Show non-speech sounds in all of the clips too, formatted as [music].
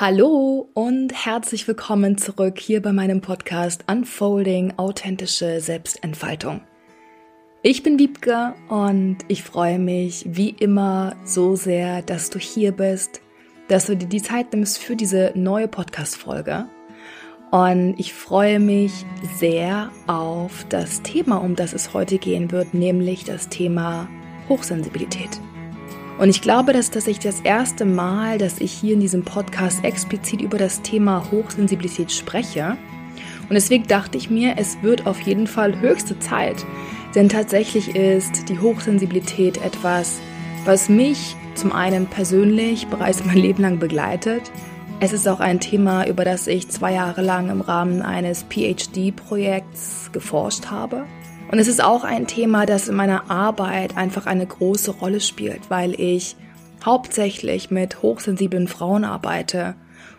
Hallo und herzlich willkommen zurück hier bei meinem Podcast Unfolding authentische Selbstentfaltung. Ich bin Wiebke und ich freue mich wie immer so sehr, dass du hier bist, dass du dir die Zeit nimmst für diese neue Podcast-Folge. Und ich freue mich sehr auf das Thema, um das es heute gehen wird, nämlich das Thema Hochsensibilität. Und ich glaube, dass das ich das erste Mal, dass ich hier in diesem Podcast explizit über das Thema Hochsensibilität spreche. Und deswegen dachte ich mir, es wird auf jeden Fall höchste Zeit. Denn tatsächlich ist die Hochsensibilität etwas, was mich zum einen persönlich bereits mein Leben lang begleitet. Es ist auch ein Thema, über das ich zwei Jahre lang im Rahmen eines PhD-Projekts geforscht habe. Und es ist auch ein Thema, das in meiner Arbeit einfach eine große Rolle spielt, weil ich hauptsächlich mit hochsensiblen Frauen arbeite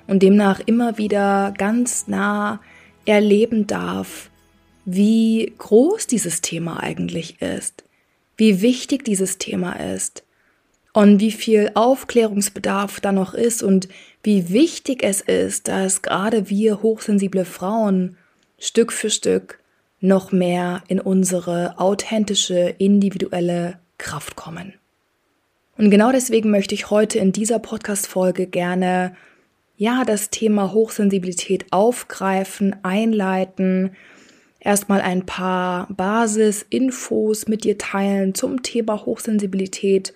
und demnach immer wieder ganz nah erleben darf, wie groß dieses Thema eigentlich ist, wie wichtig dieses Thema ist und wie viel Aufklärungsbedarf da noch ist und wie wichtig es ist, dass gerade wir hochsensible Frauen Stück für Stück noch mehr in unsere authentische, individuelle Kraft kommen. Und genau deswegen möchte ich heute in dieser Podcast-Folge gerne ja, das Thema Hochsensibilität aufgreifen, einleiten, erstmal ein paar Basis-Infos mit dir teilen zum Thema Hochsensibilität.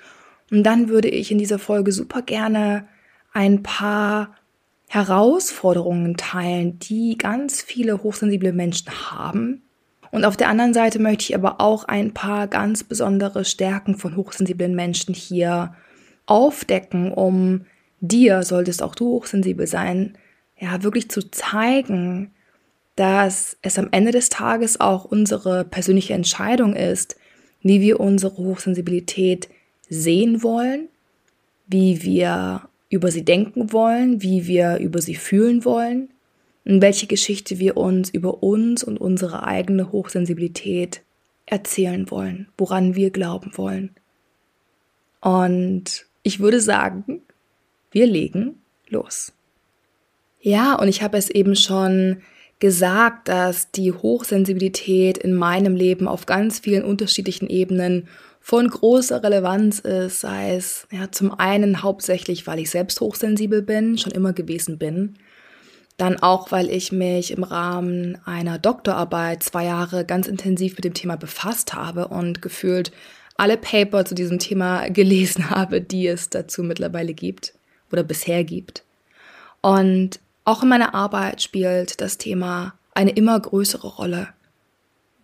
Und dann würde ich in dieser Folge super gerne ein paar Herausforderungen teilen, die ganz viele hochsensible Menschen haben, und auf der anderen Seite möchte ich aber auch ein paar ganz besondere Stärken von hochsensiblen Menschen hier aufdecken, um dir, solltest auch du hochsensibel sein, ja, wirklich zu zeigen, dass es am Ende des Tages auch unsere persönliche Entscheidung ist, wie wir unsere Hochsensibilität sehen wollen, wie wir über sie denken wollen, wie wir über sie fühlen wollen welche Geschichte wir uns über uns und unsere eigene Hochsensibilität erzählen wollen, woran wir glauben wollen. Und ich würde sagen, wir legen los. Ja, und ich habe es eben schon gesagt, dass die Hochsensibilität in meinem Leben auf ganz vielen unterschiedlichen Ebenen von großer Relevanz ist, sei es ja zum einen hauptsächlich, weil ich selbst hochsensibel bin, schon immer gewesen bin, dann auch, weil ich mich im Rahmen einer Doktorarbeit zwei Jahre ganz intensiv mit dem Thema befasst habe und gefühlt alle Paper zu diesem Thema [laughs] gelesen habe, die es dazu mittlerweile gibt oder bisher gibt. Und auch in meiner Arbeit spielt das Thema eine immer größere Rolle,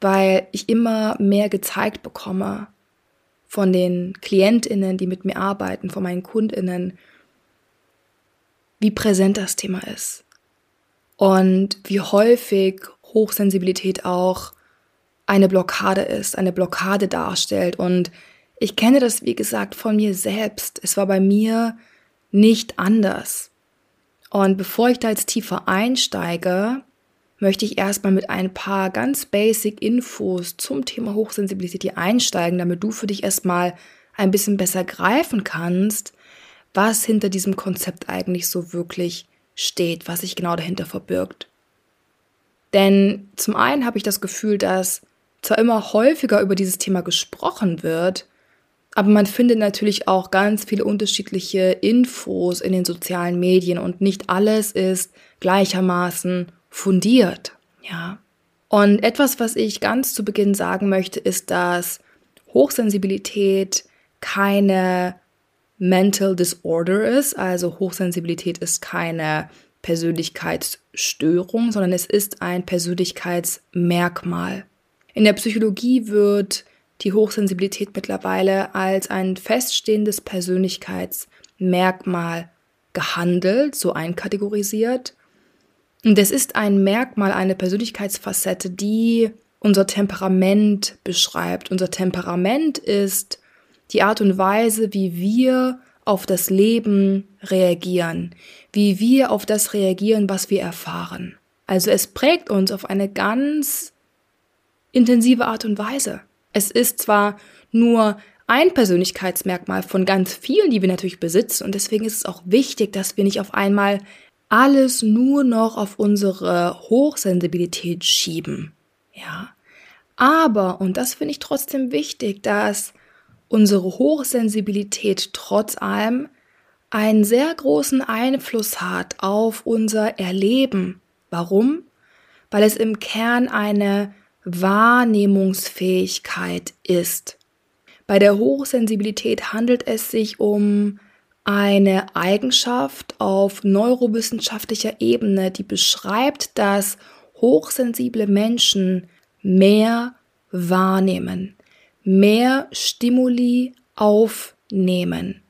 weil ich immer mehr gezeigt bekomme von den Klientinnen, die mit mir arbeiten, von meinen Kundinnen, wie präsent das Thema ist, und wie häufig Hochsensibilität auch eine Blockade ist, eine Blockade darstellt. Und ich kenne das, wie gesagt, von mir selbst. Es war bei mir nicht anders. Und bevor ich da jetzt tiefer einsteige, möchte ich erstmal mit ein paar ganz basic Infos zum Thema Hochsensibilität hier einsteigen, damit du für dich erstmal ein bisschen besser greifen kannst, was hinter diesem Konzept eigentlich so wirklich steht, was sich genau dahinter verbirgt. Denn zum einen habe ich das Gefühl, dass zwar immer häufiger über dieses Thema gesprochen wird, aber man findet natürlich auch ganz viele unterschiedliche Infos in den sozialen Medien und nicht alles ist gleichermaßen fundiert, ja. Und etwas, was ich ganz zu Beginn sagen möchte, ist, dass Hochsensibilität keine Mental Disorder ist. Also Hochsensibilität ist keine Persönlichkeitsstörung, sondern es ist ein Persönlichkeitsmerkmal. In der Psychologie wird die Hochsensibilität mittlerweile als ein feststehendes Persönlichkeitsmerkmal gehandelt, so einkategorisiert. Und es ist ein Merkmal, eine Persönlichkeitsfacette, die unser Temperament beschreibt. Unser Temperament ist die Art und Weise, wie wir auf das Leben reagieren, wie wir auf das reagieren, was wir erfahren. Also es prägt uns auf eine ganz intensive Art und Weise. Es ist zwar nur ein Persönlichkeitsmerkmal von ganz vielen, die wir natürlich besitzen, und deswegen ist es auch wichtig, dass wir nicht auf einmal alles nur noch auf unsere Hochsensibilität schieben. Ja. Aber, und das finde ich trotzdem wichtig, dass unsere Hochsensibilität trotz allem einen sehr großen Einfluss hat auf unser Erleben. Warum? Weil es im Kern eine Wahrnehmungsfähigkeit ist. Bei der Hochsensibilität handelt es sich um eine Eigenschaft auf neurowissenschaftlicher Ebene, die beschreibt, dass hochsensible Menschen mehr wahrnehmen, mehr Stimuli aufnehmen.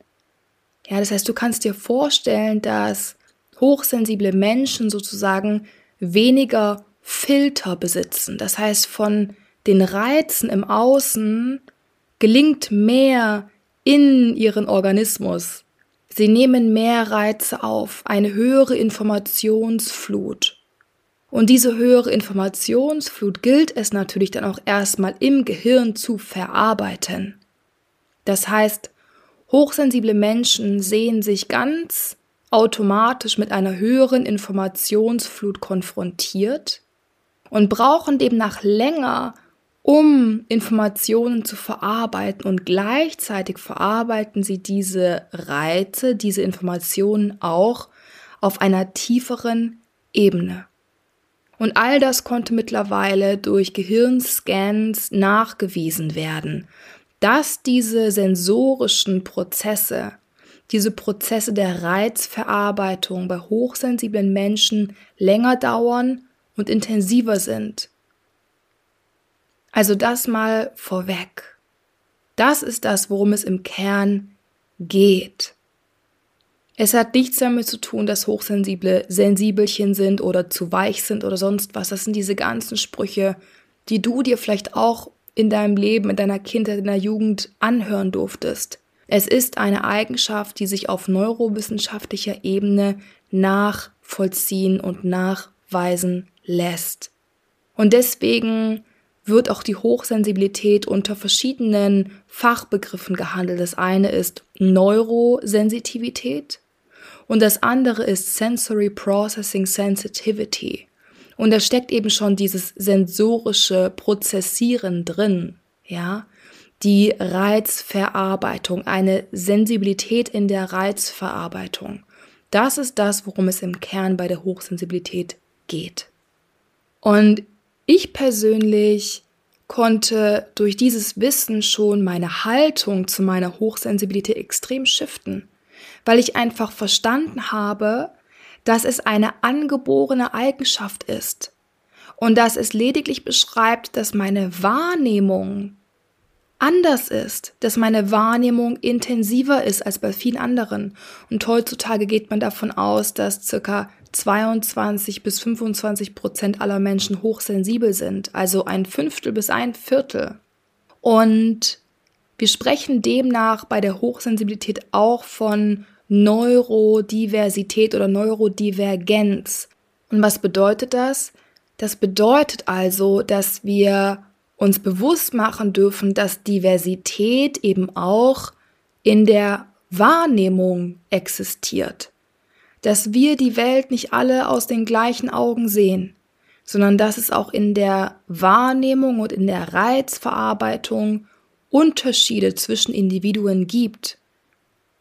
Ja, das heißt, du kannst dir vorstellen, dass hochsensible Menschen sozusagen weniger Filter besitzen. Das heißt, von den Reizen im Außen gelingt mehr in ihren Organismus. Sie nehmen mehr Reize auf, eine höhere Informationsflut. Und diese höhere Informationsflut gilt es natürlich dann auch erstmal im Gehirn zu verarbeiten. Das heißt, hochsensible Menschen sehen sich ganz automatisch mit einer höheren Informationsflut konfrontiert und brauchen demnach länger, um Informationen zu verarbeiten und gleichzeitig verarbeiten sie diese Reize, diese Informationen auch auf einer tieferen Ebene. Und all das konnte mittlerweile durch Gehirnscans nachgewiesen werden, dass diese sensorischen Prozesse, diese Prozesse der Reizverarbeitung bei hochsensiblen Menschen länger dauern und intensiver sind also das mal vorweg. Das ist das, worum es im Kern geht. Es hat nichts damit zu tun, dass Hochsensible Sensibelchen sind oder zu weich sind oder sonst was. Das sind diese ganzen Sprüche, die du dir vielleicht auch in deinem Leben, in deiner Kindheit, in der Jugend anhören durftest. Es ist eine Eigenschaft, die sich auf neurowissenschaftlicher Ebene nachvollziehen und nachweisen lässt. Und deswegen wird auch die Hochsensibilität unter verschiedenen Fachbegriffen gehandelt. Das eine ist Neurosensitivität und das andere ist Sensory Processing Sensitivity. Und da steckt eben schon dieses sensorische Prozessieren drin, ja, die Reizverarbeitung, eine Sensibilität in der Reizverarbeitung. Das ist das, worum es im Kern bei der Hochsensibilität geht. Und ich persönlich konnte durch dieses Wissen schon meine Haltung zu meiner Hochsensibilität extrem shiften, weil ich einfach verstanden habe, dass es eine angeborene Eigenschaft ist und dass es lediglich beschreibt, dass meine Wahrnehmung anders ist, dass meine Wahrnehmung intensiver ist als bei vielen anderen. Und heutzutage geht man davon aus, dass circa 22 bis 25 Prozent aller Menschen hochsensibel sind, also ein Fünftel bis ein Viertel. Und wir sprechen demnach bei der Hochsensibilität auch von Neurodiversität oder Neurodivergenz. Und was bedeutet das? Das bedeutet also, dass wir uns bewusst machen dürfen, dass Diversität eben auch in der Wahrnehmung existiert dass wir die Welt nicht alle aus den gleichen Augen sehen, sondern dass es auch in der Wahrnehmung und in der Reizverarbeitung Unterschiede zwischen Individuen gibt.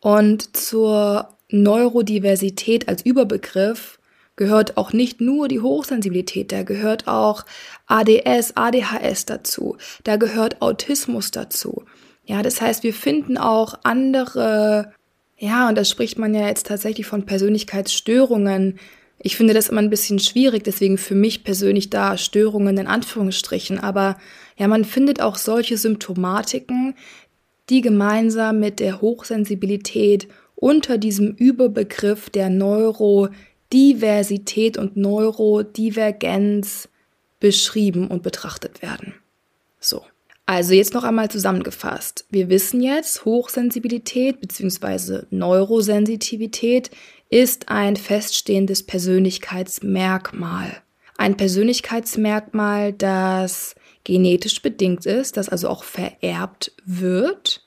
Und zur Neurodiversität als Überbegriff gehört auch nicht nur die Hochsensibilität, da gehört auch ADS, ADHS dazu, da gehört Autismus dazu. Ja, das heißt, wir finden auch andere ja, und da spricht man ja jetzt tatsächlich von Persönlichkeitsstörungen. Ich finde das immer ein bisschen schwierig, deswegen für mich persönlich da Störungen in Anführungsstrichen. Aber ja, man findet auch solche Symptomatiken, die gemeinsam mit der Hochsensibilität unter diesem Überbegriff der Neurodiversität und Neurodivergenz beschrieben und betrachtet werden. So. Also jetzt noch einmal zusammengefasst. Wir wissen jetzt, Hochsensibilität bzw. Neurosensitivität ist ein feststehendes Persönlichkeitsmerkmal. Ein Persönlichkeitsmerkmal, das genetisch bedingt ist, das also auch vererbt wird.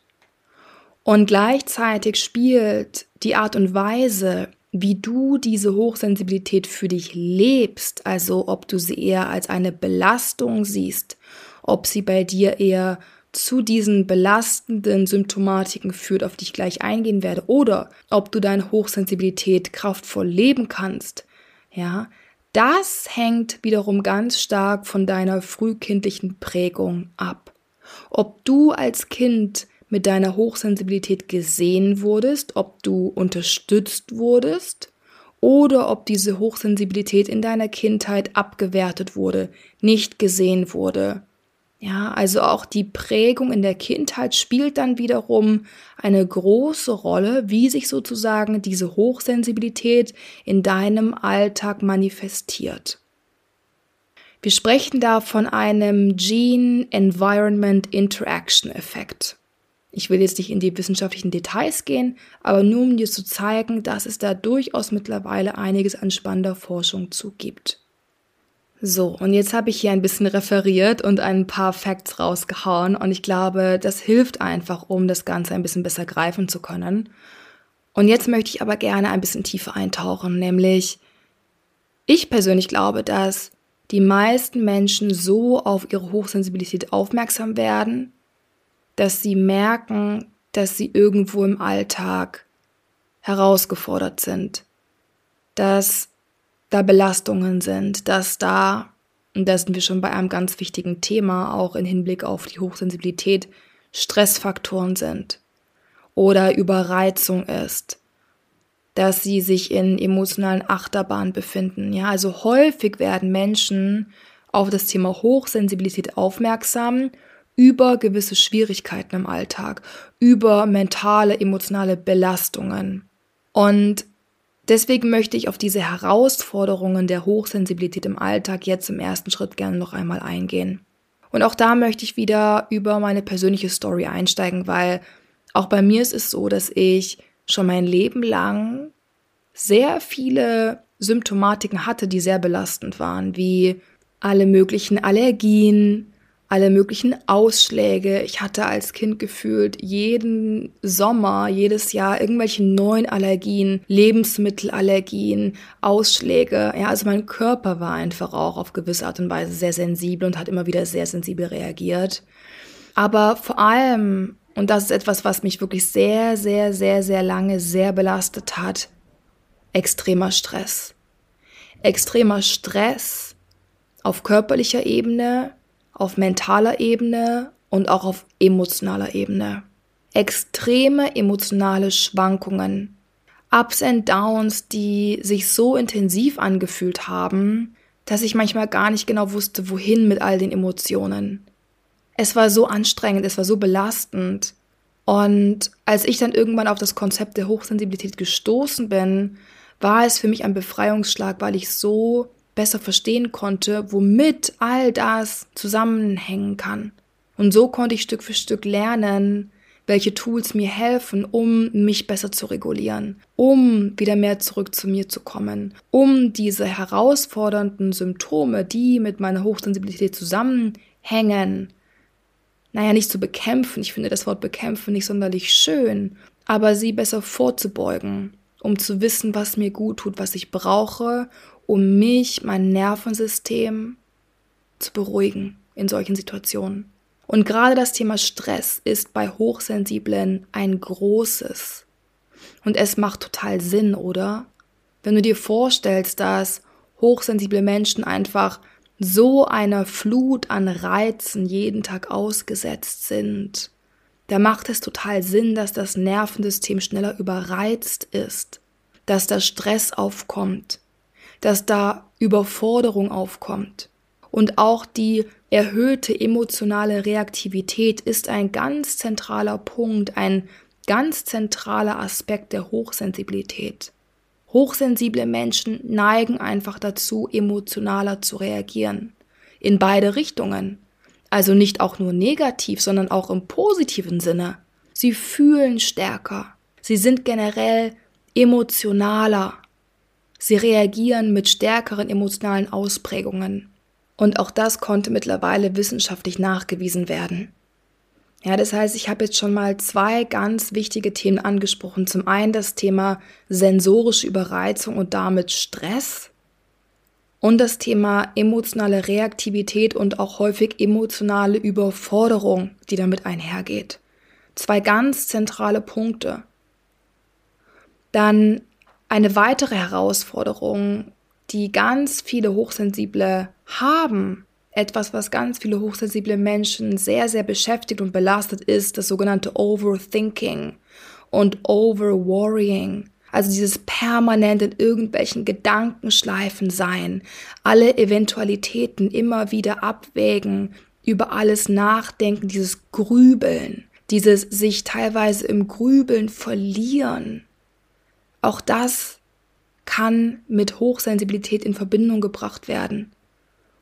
Und gleichzeitig spielt die Art und Weise, wie du diese Hochsensibilität für dich lebst, also ob du sie eher als eine Belastung siehst, ob sie bei dir eher zu diesen belastenden Symptomatiken führt, auf die ich gleich eingehen werde, oder ob du deine Hochsensibilität kraftvoll leben kannst, ja, das hängt wiederum ganz stark von deiner frühkindlichen Prägung ab. Ob du als Kind mit deiner Hochsensibilität gesehen wurdest, ob du unterstützt wurdest oder ob diese Hochsensibilität in deiner Kindheit abgewertet wurde, nicht gesehen wurde. Ja, also auch die Prägung in der Kindheit spielt dann wiederum eine große Rolle, wie sich sozusagen diese Hochsensibilität in deinem Alltag manifestiert. Wir sprechen da von einem Gene-Environment-Interaction-Effekt. Ich will jetzt nicht in die wissenschaftlichen Details gehen, aber nur um dir zu zeigen, dass es da durchaus mittlerweile einiges an spannender Forschung zu gibt. So, und jetzt habe ich hier ein bisschen referiert und ein paar Facts rausgehauen und ich glaube, das hilft einfach, um das Ganze ein bisschen besser greifen zu können. Und jetzt möchte ich aber gerne ein bisschen tiefer eintauchen, nämlich ich persönlich glaube, dass die meisten Menschen so auf ihre Hochsensibilität aufmerksam werden, dass sie merken, dass sie irgendwo im Alltag herausgefordert sind, dass da Belastungen sind, dass da, und da sind wir schon bei einem ganz wichtigen Thema, auch im Hinblick auf die Hochsensibilität, Stressfaktoren sind oder Überreizung ist, dass sie sich in emotionalen Achterbahnen befinden. Ja, also häufig werden Menschen auf das Thema Hochsensibilität aufmerksam über gewisse Schwierigkeiten im Alltag, über mentale, emotionale Belastungen. Und Deswegen möchte ich auf diese Herausforderungen der Hochsensibilität im Alltag jetzt im ersten Schritt gerne noch einmal eingehen. Und auch da möchte ich wieder über meine persönliche Story einsteigen, weil auch bei mir ist es so, dass ich schon mein Leben lang sehr viele Symptomatiken hatte, die sehr belastend waren, wie alle möglichen Allergien, alle möglichen Ausschläge. Ich hatte als Kind gefühlt jeden Sommer, jedes Jahr irgendwelche neuen Allergien, Lebensmittelallergien, Ausschläge. Ja, also mein Körper war einfach auch auf gewisse Art und Weise sehr sensibel und hat immer wieder sehr sensibel reagiert. Aber vor allem, und das ist etwas, was mich wirklich sehr, sehr, sehr, sehr lange sehr belastet hat, extremer Stress. Extremer Stress auf körperlicher Ebene, auf mentaler Ebene und auch auf emotionaler Ebene. Extreme emotionale Schwankungen, Ups and Downs, die sich so intensiv angefühlt haben, dass ich manchmal gar nicht genau wusste, wohin mit all den Emotionen. Es war so anstrengend, es war so belastend. Und als ich dann irgendwann auf das Konzept der Hochsensibilität gestoßen bin, war es für mich ein Befreiungsschlag, weil ich so besser verstehen konnte, womit all das zusammenhängen kann. Und so konnte ich Stück für Stück lernen, welche Tools mir helfen, um mich besser zu regulieren, um wieder mehr zurück zu mir zu kommen, um diese herausfordernden Symptome, die mit meiner Hochsensibilität zusammenhängen, naja, nicht zu bekämpfen, ich finde das Wort bekämpfen nicht sonderlich schön, aber sie besser vorzubeugen, um zu wissen, was mir gut tut, was ich brauche, um mich, mein Nervensystem zu beruhigen in solchen Situationen. Und gerade das Thema Stress ist bei Hochsensiblen ein großes. Und es macht total Sinn, oder? Wenn du dir vorstellst, dass hochsensible Menschen einfach so einer Flut an Reizen jeden Tag ausgesetzt sind, da macht es total Sinn, dass das Nervensystem schneller überreizt ist, dass da Stress aufkommt, dass da Überforderung aufkommt. Und auch die erhöhte emotionale Reaktivität ist ein ganz zentraler Punkt, ein ganz zentraler Aspekt der Hochsensibilität. Hochsensible Menschen neigen einfach dazu, emotionaler zu reagieren. In beide Richtungen. Also nicht auch nur negativ, sondern auch im positiven Sinne. Sie fühlen stärker. Sie sind generell emotionaler. Sie reagieren mit stärkeren emotionalen Ausprägungen. Und auch das konnte mittlerweile wissenschaftlich nachgewiesen werden. Ja, das heißt, ich habe jetzt schon mal zwei ganz wichtige Themen angesprochen. Zum einen das Thema sensorische Überreizung und damit Stress und das Thema emotionale Reaktivität und auch häufig emotionale Überforderung, die damit einhergeht. Zwei ganz zentrale Punkte. Dann eine weitere Herausforderung, die ganz viele Hochsensible haben, etwas, was ganz viele hochsensible Menschen sehr, sehr beschäftigt und belastet, ist das sogenannte Overthinking und Overworrying. Also dieses permanent in irgendwelchen Gedankenschleifen sein, alle Eventualitäten immer wieder abwägen, über alles nachdenken, dieses Grübeln, dieses sich teilweise im Grübeln verlieren. Auch das kann mit Hochsensibilität in Verbindung gebracht werden.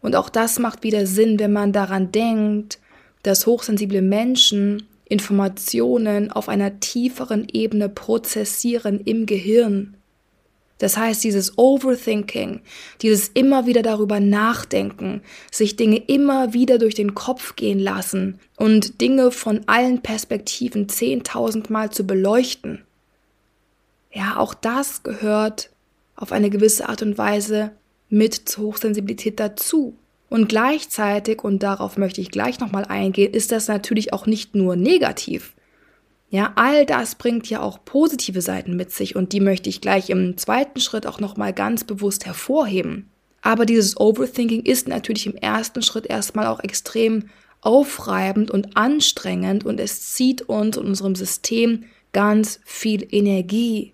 Und auch das macht wieder Sinn, wenn man daran denkt, dass hochsensible Menschen Informationen auf einer tieferen Ebene prozessieren im Gehirn. Das heißt, dieses Overthinking, dieses immer wieder darüber nachdenken, sich Dinge immer wieder durch den Kopf gehen lassen und Dinge von allen Perspektiven zehntausendmal zu beleuchten. Auch das gehört auf eine gewisse Art und Weise mit zur Hochsensibilität dazu. Und gleichzeitig, und darauf möchte ich gleich nochmal eingehen, ist das natürlich auch nicht nur negativ. Ja, all das bringt ja auch positive Seiten mit sich und die möchte ich gleich im zweiten Schritt auch nochmal ganz bewusst hervorheben. Aber dieses Overthinking ist natürlich im ersten Schritt erstmal auch extrem aufreibend und anstrengend und es zieht uns und unserem System ganz viel Energie.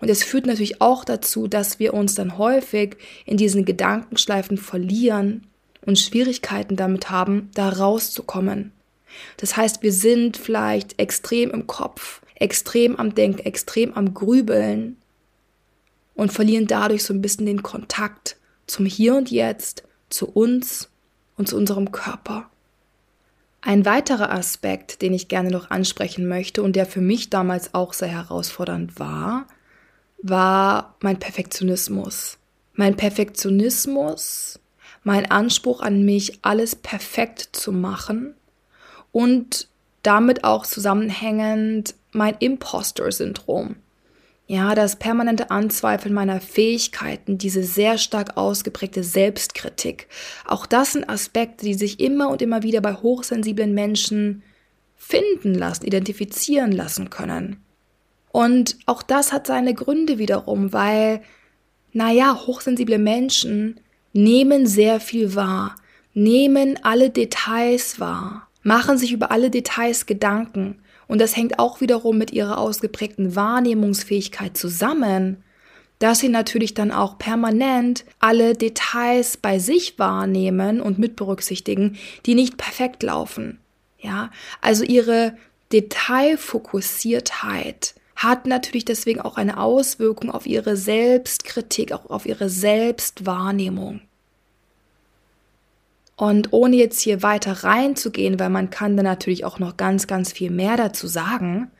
Und es führt natürlich auch dazu, dass wir uns dann häufig in diesen Gedankenschleifen verlieren und Schwierigkeiten damit haben, da rauszukommen. Das heißt, wir sind vielleicht extrem im Kopf, extrem am Denken, extrem am Grübeln und verlieren dadurch so ein bisschen den Kontakt zum Hier und Jetzt, zu uns und zu unserem Körper. Ein weiterer Aspekt, den ich gerne noch ansprechen möchte und der für mich damals auch sehr herausfordernd war, war mein Perfektionismus. Mein Perfektionismus, mein Anspruch an mich, alles perfekt zu machen und damit auch zusammenhängend mein Imposter-Syndrom. Ja, das permanente Anzweifeln meiner Fähigkeiten, diese sehr stark ausgeprägte Selbstkritik. Auch das sind Aspekte, die sich immer und immer wieder bei hochsensiblen Menschen finden lassen, identifizieren lassen können. Und auch das hat seine Gründe wiederum, weil, naja, hochsensible Menschen nehmen sehr viel wahr, nehmen alle Details wahr, machen sich über alle Details Gedanken. Und das hängt auch wiederum mit ihrer ausgeprägten Wahrnehmungsfähigkeit zusammen, dass sie natürlich dann auch permanent alle Details bei sich wahrnehmen und mit berücksichtigen, die nicht perfekt laufen. Ja, also ihre Detailfokussiertheit hat natürlich deswegen auch eine Auswirkung auf ihre Selbstkritik, auch auf ihre Selbstwahrnehmung. Und ohne jetzt hier weiter reinzugehen, weil man kann da natürlich auch noch ganz, ganz viel mehr dazu sagen.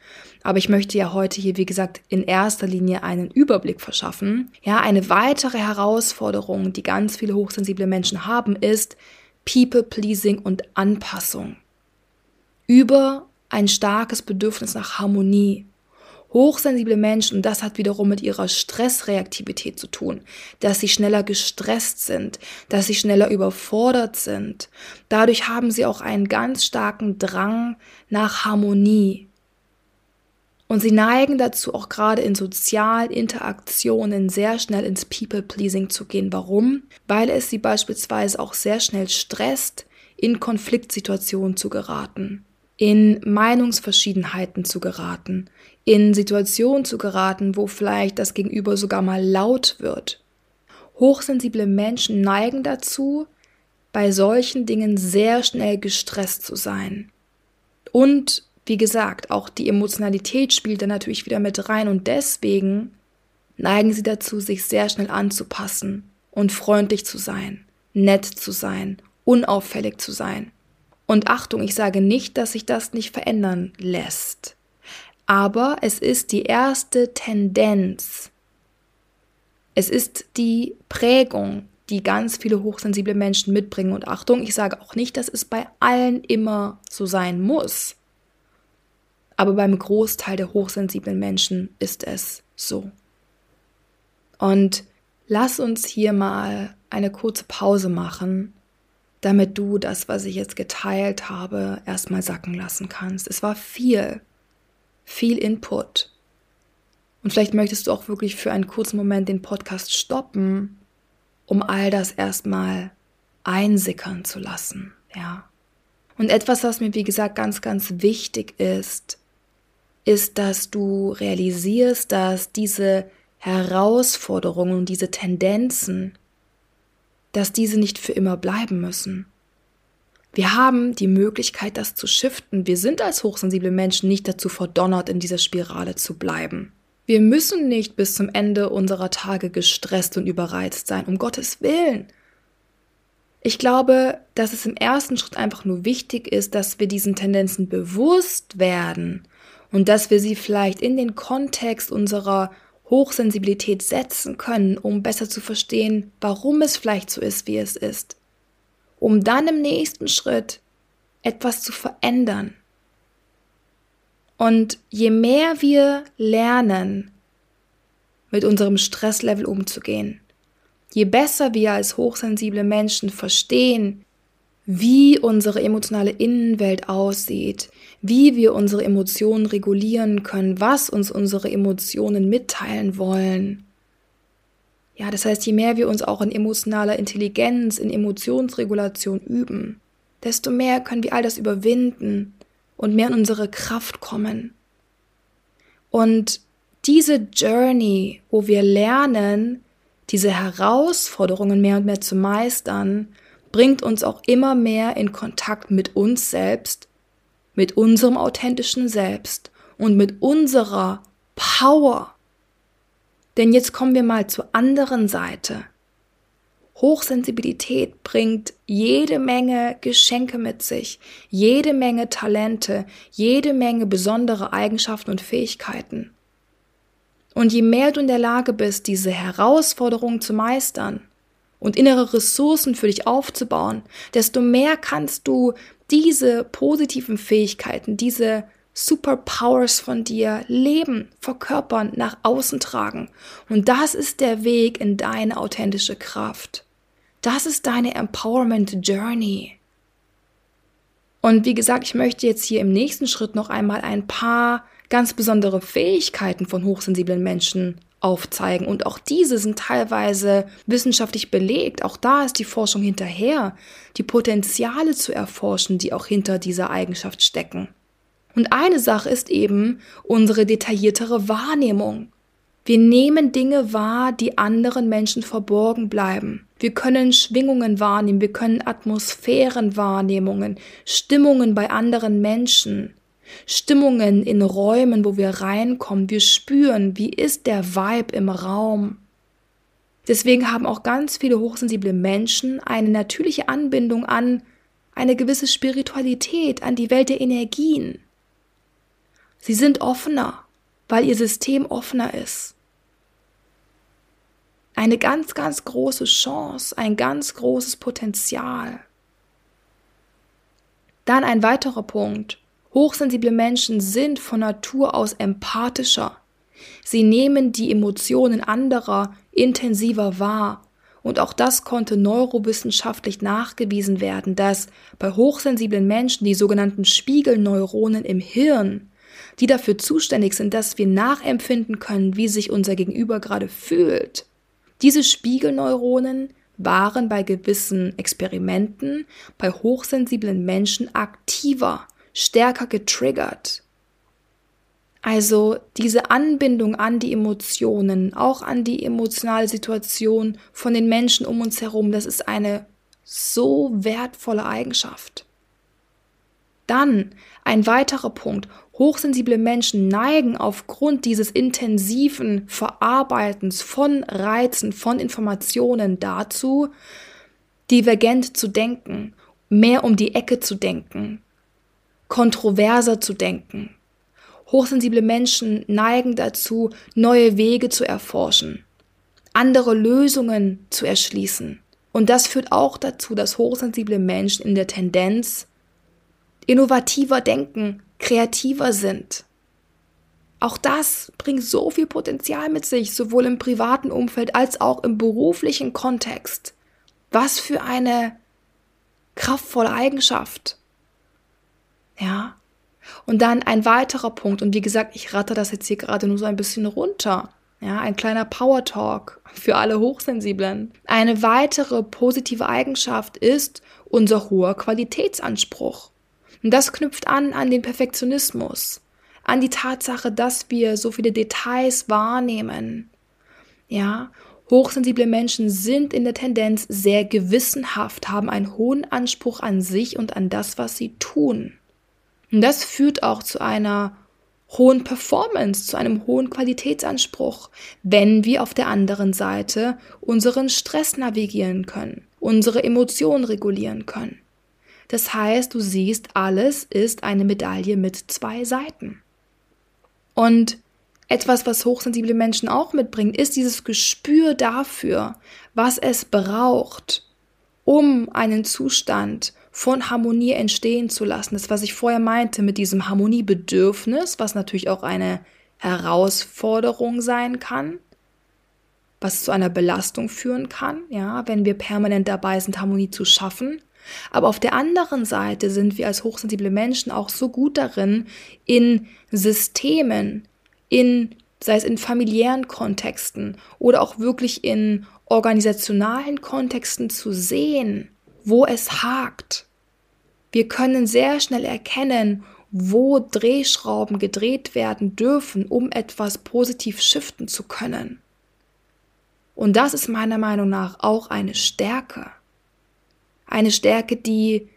Aber ich möchte ja heute hier, wie gesagt, in erster Linie einen Überblick verschaffen. Ja, eine weitere Herausforderung, die ganz viele hochsensible Menschen haben, ist People-Pleasing und Anpassung. Über ein starkes Bedürfnis nach Harmonie, Hochsensible Menschen, und das hat wiederum mit ihrer Stressreaktivität zu tun, dass sie schneller gestresst sind, dass sie schneller überfordert sind. Dadurch haben sie auch einen ganz starken Drang nach Harmonie. Und sie neigen dazu, auch gerade in sozialen Interaktionen sehr schnell ins People-Pleasing zu gehen. Warum? Weil es sie beispielsweise auch sehr schnell stresst, in Konfliktsituationen zu geraten, in Meinungsverschiedenheiten zu geraten, in Situationen zu geraten, wo vielleicht das Gegenüber sogar mal laut wird. Hochsensible Menschen neigen dazu, bei solchen Dingen sehr schnell gestresst zu sein. Und wie gesagt, auch die Emotionalität spielt da natürlich wieder mit rein und deswegen neigen sie dazu, sich sehr schnell anzupassen und freundlich zu sein, nett zu sein, unauffällig zu sein. Und Achtung, ich sage nicht, dass sich das nicht verändern lässt aber es ist die erste Tendenz. Es ist die Prägung, die ganz viele hochsensible Menschen mitbringen. Und Achtung, ich sage auch nicht, dass es bei allen immer so sein muss. Aber beim Großteil der hochsensiblen Menschen ist es so. Und lass uns hier mal eine kurze Pause machen, damit du das, was ich jetzt geteilt habe, erstmal sacken lassen kannst. Es war viel, viel Input. Und vielleicht möchtest du auch wirklich für einen kurzen Moment den Podcast stoppen, um all das erstmal einsickern zu lassen, ja. Und etwas, was mir, wie gesagt, ganz, ganz wichtig ist, ist, dass du realisierst, dass diese Herausforderungen und diese Tendenzen, dass diese nicht für immer bleiben müssen. Wir haben die Möglichkeit, das zu shiften. Wir sind als hochsensible Menschen nicht dazu verdonnert, in dieser Spirale zu bleiben. Wir müssen nicht bis zum Ende unserer Tage gestresst und überreizt sein, um Gottes Willen. Ich glaube, dass es im ersten Schritt einfach nur wichtig ist, dass wir diesen Tendenzen bewusst werden und dass wir sie vielleicht in den Kontext unserer Hochsensibilität setzen können, um besser zu verstehen, warum es vielleicht so ist, wie es ist, um dann im nächsten Schritt etwas zu verändern. Und je mehr wir lernen, mit unserem Stresslevel umzugehen, je besser wir als hochsensible Menschen verstehen, wie unsere emotionale Innenwelt aussieht, wie wir unsere Emotionen regulieren können, was uns unsere Emotionen mitteilen wollen. Ja, das heißt, je mehr wir uns auch in emotionaler Intelligenz, in Emotionsregulation üben, desto mehr können wir all das überwinden und mehr in unsere Kraft kommen. Und diese Journey, wo wir lernen, diese Herausforderungen mehr und mehr zu meistern, bringt uns auch immer mehr in Kontakt mit uns selbst, mit unserem authentischen Selbst und mit unserer Power. Denn jetzt kommen wir mal zur anderen Seite. Hochsensibilität bringt jede Menge Geschenke mit sich, jede Menge Talente, jede Menge besondere Eigenschaften und Fähigkeiten. Und je mehr du in der Lage bist, diese Herausforderungen zu meistern, und innere Ressourcen für dich aufzubauen, desto mehr kannst du diese positiven Fähigkeiten, diese Superpowers von dir leben, verkörpern, nach außen tragen. Und das ist der Weg in deine authentische Kraft. Das ist deine Empowerment Journey. Und wie gesagt, ich möchte jetzt hier im nächsten Schritt noch einmal ein paar ganz besondere Fähigkeiten von hochsensiblen Menschen aufzeigen. Und auch diese sind teilweise wissenschaftlich belegt. Auch da ist die Forschung hinterher, die Potenziale zu erforschen, die auch hinter dieser Eigenschaft stecken. Und eine Sache ist eben unsere detailliertere Wahrnehmung. Wir nehmen Dinge wahr, die anderen Menschen verborgen bleiben. Wir können Schwingungen wahrnehmen, wir können Atmosphärenwahrnehmungen, Stimmungen bei anderen Menschen. Stimmungen in Räumen, wo wir reinkommen. Wir spüren, wie ist der Vibe im Raum. Deswegen haben auch ganz viele hochsensible Menschen eine natürliche Anbindung an eine gewisse Spiritualität, an die Welt der Energien. Sie sind offener, weil ihr System offener ist. Eine ganz, ganz große Chance, ein ganz großes Potenzial. Dann ein weiterer Punkt. Hochsensible Menschen sind von Natur aus empathischer. Sie nehmen die Emotionen anderer intensiver wahr. Und auch das konnte neurowissenschaftlich nachgewiesen werden, dass bei hochsensiblen Menschen die sogenannten Spiegelneuronen im Hirn, die dafür zuständig sind, dass wir nachempfinden können, wie sich unser Gegenüber gerade fühlt, diese Spiegelneuronen waren bei gewissen Experimenten bei hochsensiblen Menschen aktiver stärker getriggert. Also diese Anbindung an die Emotionen, auch an die emotionale Situation von den Menschen um uns herum, das ist eine so wertvolle Eigenschaft. Dann ein weiterer Punkt. Hochsensible Menschen neigen aufgrund dieses intensiven Verarbeitens von Reizen, von Informationen dazu, divergent zu denken, mehr um die Ecke zu denken, kontroverser zu denken. Hochsensible Menschen neigen dazu, neue Wege zu erforschen, andere Lösungen zu erschließen, Und das führt auch dazu, dass hochsensible Menschen in der Tendenz innovativer denken, kreativer sind. Auch das bringt so viel Potenzial mit sich, sowohl im privaten Umfeld als auch im beruflichen Kontext. Was für eine kraftvolle Eigenschaft. Ja. Und dann ein weiterer Punkt, und wie gesagt, ich ratte das jetzt hier gerade nur so ein bisschen runter. Ja, ein kleiner Power Talk für alle Hochsensiblen. Eine weitere positive Eigenschaft ist unser hoher Qualitätsanspruch. Und das knüpft an an den Perfektionismus, an die Tatsache, dass wir so viele Details wahrnehmen. Ja, hochsensible Menschen sind in der Tendenz sehr gewissenhaft, haben einen hohen Anspruch an sich und an das, was sie tun. Und das führt auch zu einer hohen Performance, zu einem hohen Qualitätsanspruch, wenn wir auf der anderen Seite unseren Stress navigieren können, unsere Emotionen regulieren können. Das heißt, du siehst, alles ist eine Medaille mit zwei Seiten. Und etwas, was hochsensible Menschen auch mitbringen, ist dieses Gespür dafür, was es braucht, um einen Zustand von Harmonie entstehen zu lassen. Das, was ich vorher meinte mit diesem Harmoniebedürfnis, was natürlich auch eine Herausforderung sein kann, was zu einer Belastung führen kann, ja, wenn wir permanent dabei sind, Harmonie zu schaffen. Aber auf der anderen Seite sind wir als hochsensible Menschen auch so gut darin, in Systemen, in, sei es in familiären Kontexten oder auch wirklich in organisationalen Kontexten zu sehen, wo es hakt. Wir können sehr schnell erkennen, wo Drehschrauben gedreht werden dürfen, um etwas positiv shiften zu können. Und das ist meiner Meinung nach auch eine Stärke. Eine Stärke, die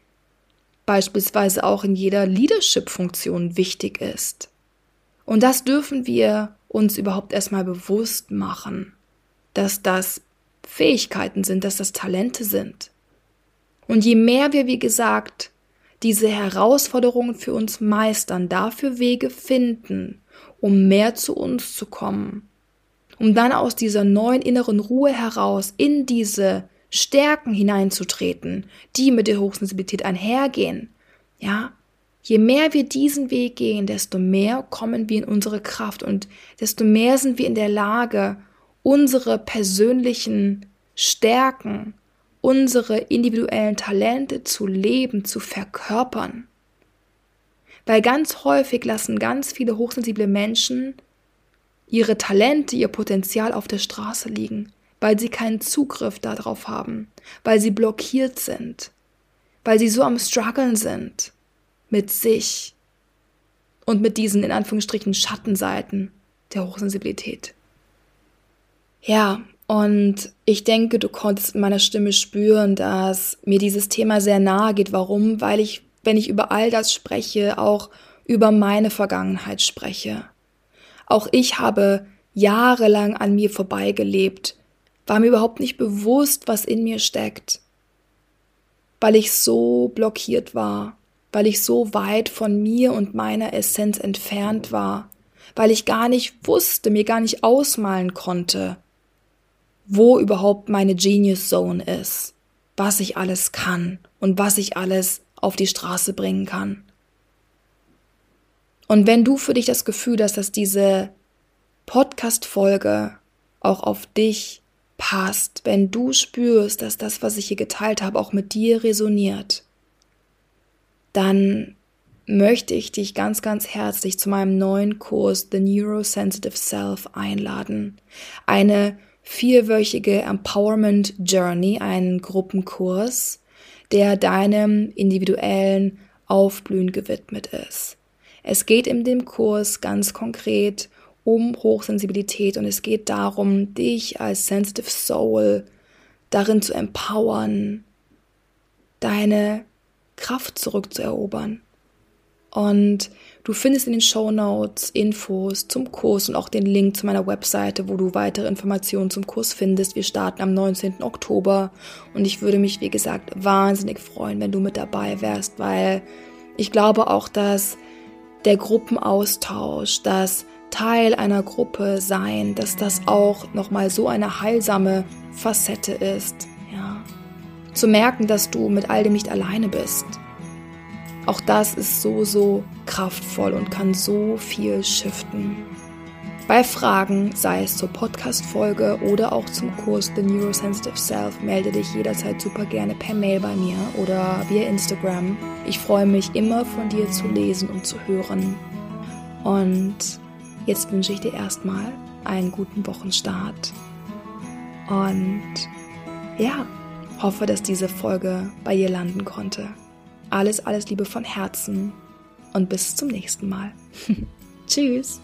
beispielsweise auch in jeder Leadership-Funktion wichtig ist. Und das dürfen wir uns überhaupt erstmal bewusst machen, dass das Fähigkeiten sind, dass das Talente sind. Und je mehr wir, wie gesagt, diese Herausforderungen für uns meistern, dafür Wege finden, um mehr zu uns zu kommen, um dann aus dieser neuen inneren Ruhe heraus in diese Stärken hineinzutreten, die mit der Hochsensibilität einhergehen. Ja, je mehr wir diesen Weg gehen, desto mehr kommen wir in unsere Kraft und desto mehr sind wir in der Lage, unsere persönlichen Stärken, unsere individuellen Talente zu leben, zu verkörpern. Weil ganz häufig lassen ganz viele hochsensible Menschen ihre Talente, ihr Potenzial auf der Straße liegen weil sie keinen Zugriff darauf haben, weil sie blockiert sind, weil sie so am struggeln sind mit sich und mit diesen in Anführungsstrichen Schattenseiten der Hochsensibilität. Ja, und ich denke, du konntest in meiner Stimme spüren, dass mir dieses Thema sehr nahe geht. Warum? Weil ich, wenn ich über all das spreche, auch über meine Vergangenheit spreche. Auch ich habe jahrelang an mir vorbeigelebt, war mir überhaupt nicht bewusst, was in mir steckt, weil ich so blockiert war, weil ich so weit von mir und meiner Essenz entfernt war, weil ich gar nicht wusste, mir gar nicht ausmalen konnte, wo überhaupt meine Genius Zone ist, was ich alles kann und was ich alles auf die Straße bringen kann. Und wenn du für dich das Gefühl hast, dass diese Podcast-Folge auch auf dich passt, wenn du spürst, dass das, was ich hier geteilt habe, auch mit dir resoniert, dann möchte ich dich ganz, ganz herzlich zu meinem neuen Kurs The Neurosensitive Self einladen. Eine vierwöchige Empowerment Journey, einen Gruppenkurs, der deinem individuellen Aufblühen gewidmet ist. Es geht in dem Kurs ganz konkret um Hochsensibilität und es geht darum, dich als Sensitive Soul darin zu empowern, deine Kraft zurückzuerobern. Und du findest in den Show Notes Infos zum Kurs und auch den Link zu meiner Webseite, wo du weitere Informationen zum Kurs findest. Wir starten am 19. Oktober und ich würde mich, wie gesagt, wahnsinnig freuen, wenn du mit dabei wärst, weil ich glaube auch, dass der Gruppenaustausch, dass Teil einer Gruppe sein, dass das auch nochmal so eine heilsame Facette ist, ja, Zu merken, dass du mit all dem nicht alleine bist. Auch das ist so, so kraftvoll und kann so viel shiften. Bei Fragen, sei es zur Podcast-Folge oder auch zum Kurs The Neurosensitive Self, melde dich jederzeit super gerne per Mail bei mir oder via Instagram. Ich freue mich immer von dir zu lesen und zu hören. Und jetzt wünsche ich dir erstmal einen guten Wochenstart. Und ja, hoffe, dass diese Folge bei dir landen konnte. Alles, alles Liebe von Herzen und bis zum nächsten Mal. [laughs] Tschüss.